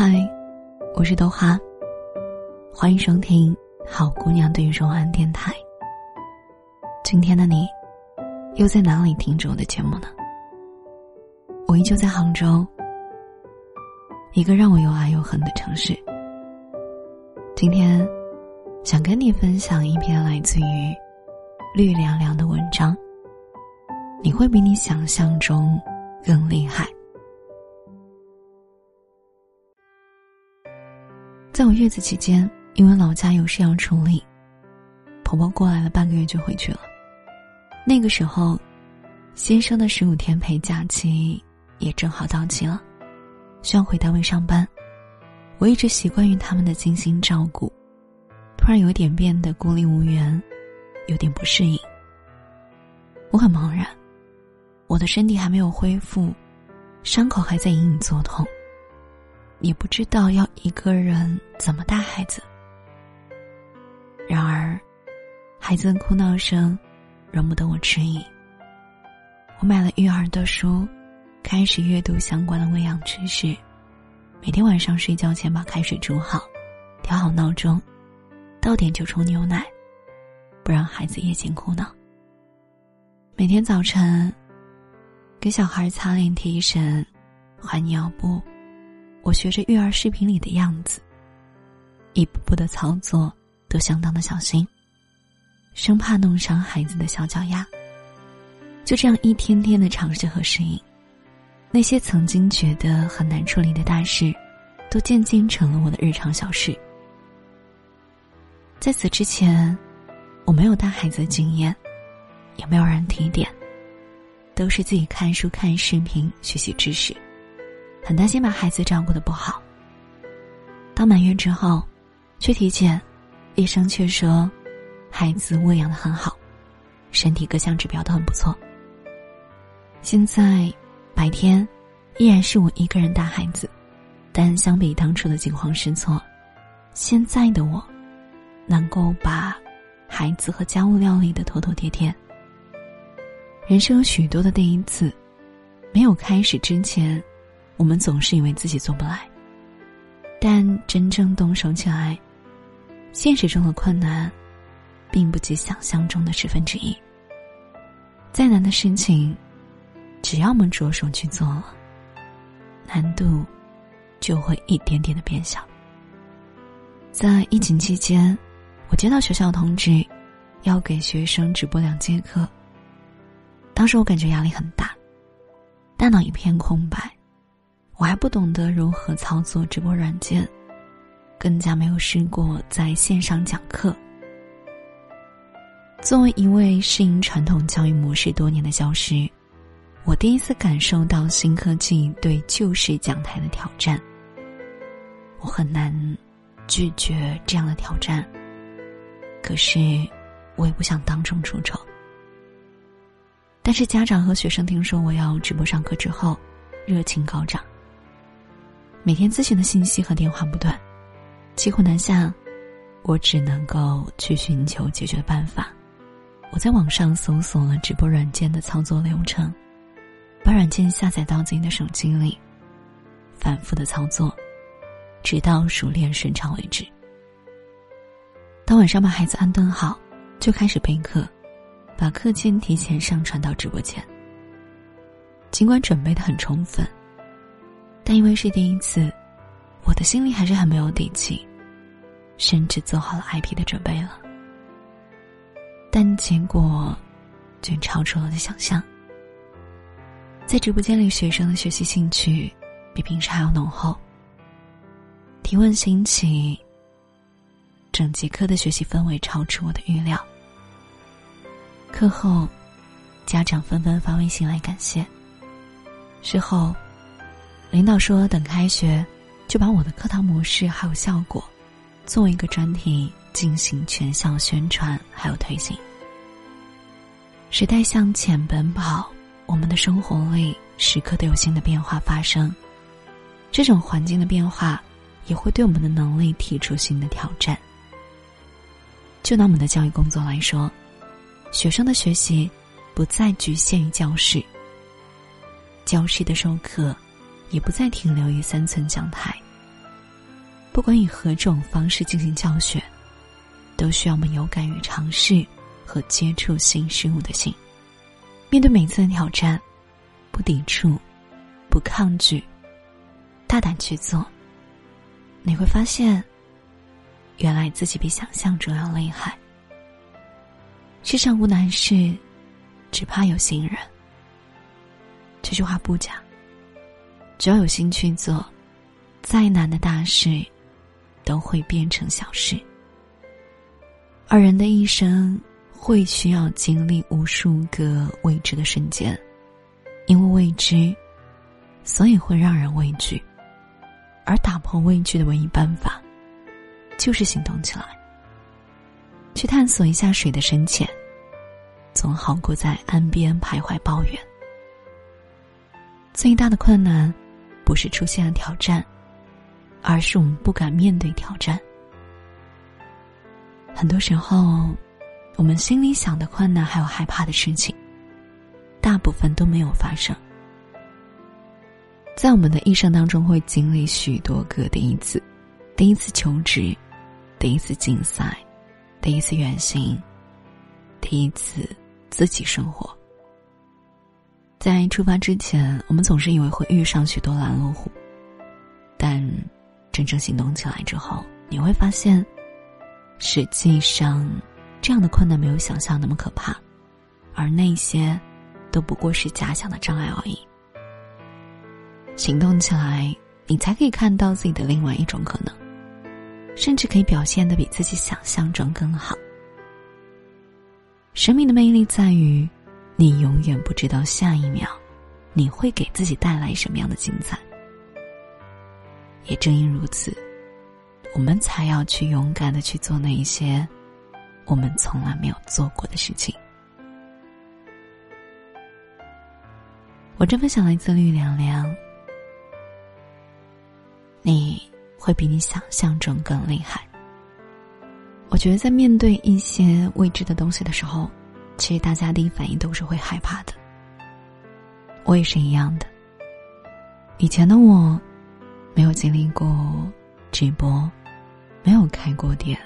嗨，我是豆花，欢迎收听好姑娘对说安电台。今天的你，又在哪里听着我的节目呢？我依旧在杭州，一个让我又爱又恨的城市。今天，想跟你分享一篇来自于绿凉凉的文章。你会比你想象中更厉害。在我月子期间，因为老家有事要处理，婆婆过来了半个月就回去了。那个时候，新生的十五天陪假期也正好到期了，需要回单位上班。我一直习惯于他们的精心照顾，突然有点变得孤立无援，有点不适应。我很茫然，我的身体还没有恢复，伤口还在隐隐作痛。也不知道要一个人怎么带孩子。然而，孩子的哭闹声容不得我迟疑。我买了育儿的书，开始阅读相关的喂养知识。每天晚上睡觉前把开水煮好，调好闹钟，到点就冲牛奶，不让孩子夜间哭闹。每天早晨，给小孩擦脸、提神、换尿布。我学着育儿视频里的样子，一步步的操作都相当的小心，生怕弄伤孩子的小脚丫。就这样一天天的尝试和适应，那些曾经觉得很难处理的大事，都渐渐成了我的日常小事。在此之前，我没有带孩子的经验，也没有人提点，都是自己看书、看视频学习知识。很担心把孩子照顾的不好。到满月之后，去体检，医生却说，孩子喂养的很好，身体各项指标都很不错。现在，白天，依然是我一个人带孩子，但相比当初的惊慌失措，现在的我，能够把孩子和家务料理的妥妥帖帖。人生有许多的第一次，没有开始之前。我们总是以为自己做不来，但真正动手起来，现实中的困难，并不及想象中的十分之一。再难的事情，只要我们着手去做了，难度就会一点点的变小。在疫情期间，我接到学校通知，要给学生直播两节课。当时我感觉压力很大，大脑一片空白。我还不懂得如何操作直播软件，更加没有试过在线上讲课。作为一位适应传统教育模式多年的教师，我第一次感受到新科技对旧式讲台的挑战。我很难拒绝这样的挑战，可是我也不想当众出丑。但是家长和学生听说我要直播上课之后，热情高涨。每天咨询的信息和电话不断，骑虎难下，我只能够去寻求解决办法。我在网上搜索了直播软件的操作流程，把软件下载到自己的手机里，反复的操作，直到熟练顺畅为止。当晚上把孩子安顿好，就开始备课，把课件提前上传到直播间。尽管准备的很充分。但因为是第一次，我的心里还是很没有底气，甚至做好了 IP 的准备了。但结果，却超出了我的想象。在直播间里，学生的学习兴趣比平时还要浓厚。提问兴起，整节课的学习氛围超出我的预料。课后，家长纷纷发微信来感谢。事后。领导说：“等开学，就把我的课堂模式还有效果，作为一个专题进行全校宣传还有推行。时代向前奔跑，我们的生活里时刻都有新的变化发生。这种环境的变化，也会对我们的能力提出新的挑战。就拿我们的教育工作来说，学生的学习不再局限于教室，教室的授课。”也不再停留于三寸讲台，不管以何种方式进行教学，都需要我们有敢于尝试和接触新事物的心。面对每次的挑战，不抵触，不抗拒，大胆去做，你会发现，原来自己比想象中要厉害。世上无难事，只怕有心人。这句话不假。只要有心去做，再难的大事，都会变成小事。而人的一生会需要经历无数个未知的瞬间，因为未知，所以会让人畏惧。而打破畏惧的唯一办法，就是行动起来，去探索一下水的深浅，总好过在岸边徘徊抱怨。最大的困难。不是出现了挑战，而是我们不敢面对挑战。很多时候，我们心里想的困难还有害怕的事情，大部分都没有发生。在我们的一生当中，会经历许多个第一次：第一次求职，第一次竞赛，第一次远行，第一次自己生活。在出发之前，我们总是以为会遇上许多拦路虎，但真正行动起来之后，你会发现，实际上这样的困难没有想象那么可怕，而那些都不过是假想的障碍而已。行动起来，你才可以看到自己的另外一种可能，甚至可以表现的比自己想象中更好。生命的魅力在于。你永远不知道下一秒，你会给自己带来什么样的精彩。也正因如此，我们才要去勇敢的去做那一些我们从来没有做过的事情。我这分享来自绿凉凉，你会比你想象中更厉害。我觉得在面对一些未知的东西的时候。其实大家第一反应都是会害怕的，我也是一样的。以前的我，没有经历过直播，没有开过店，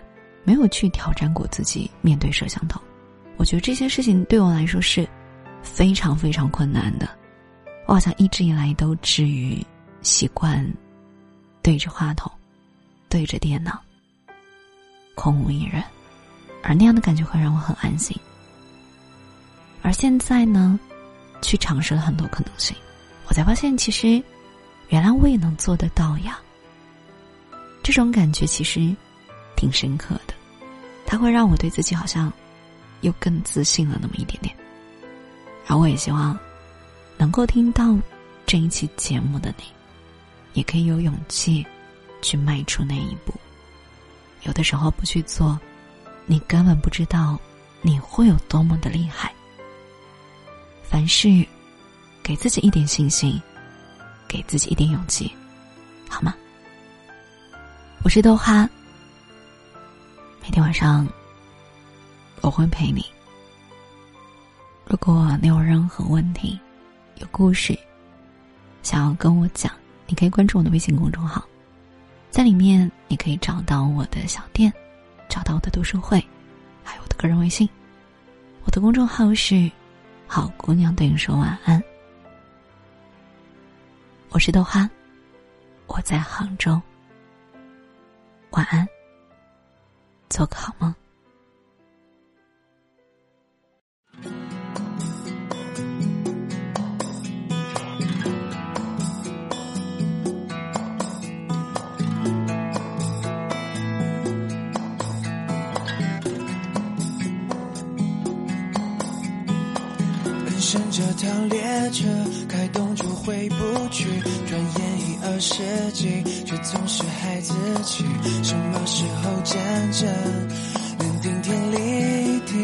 没有去挑战过自己面对摄像头。我觉得这些事情对我来说是非常非常困难的。我好像一直以来都至于习惯对着话筒，对着电脑，空无一人，而那样的感觉会让我很安心。而现在呢，去尝试了很多可能性，我才发现，其实，原来我也能做得到呀。这种感觉其实挺深刻的，它会让我对自己好像又更自信了那么一点点。而我也希望，能够听到这一期节目的你，也可以有勇气去迈出那一步。有的时候不去做，你根本不知道你会有多么的厉害。凡事，给自己一点信心，给自己一点勇气，好吗？我是豆花，每天晚上我会陪你。如果你有任何问题、有故事想要跟我讲，你可以关注我的微信公众号，在里面你可以找到我的小店，找到我的读书会，还有我的个人微信。我的公众号是。好姑娘对你说晚安，我是豆花，我在杭州，晚安，做个好梦。乘这趟列车开动就回不去，转眼已二十几，却总是孩子气。什么时候真正能顶天立地？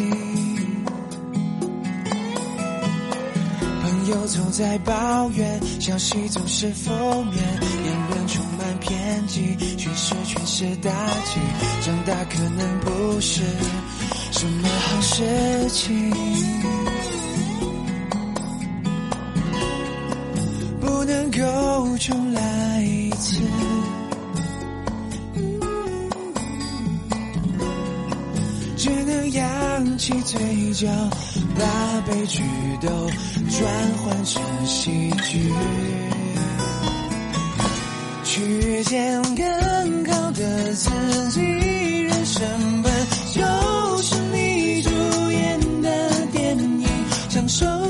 朋友总在抱怨，消息总是负面，言论充满偏激，全是全是打击。长大可能不是什么好事情。不重来一次。只能扬起嘴角把悲剧都转换成喜剧。去见更好的自己人生本就是你主演的电影享受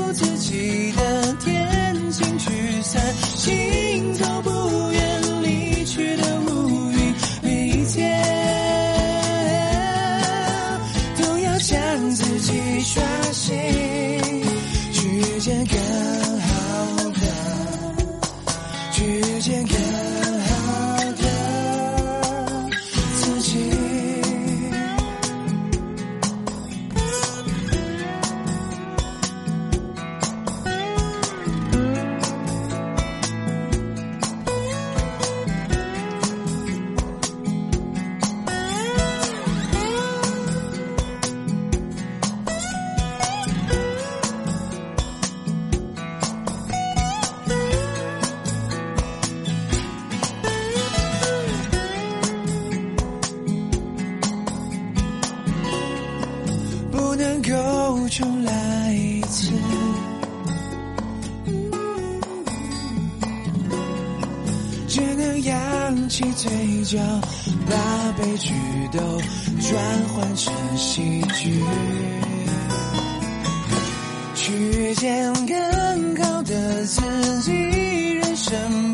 能够重来一次。只能扬起嘴角，把悲剧都转换成喜剧，去见更好的自己，人生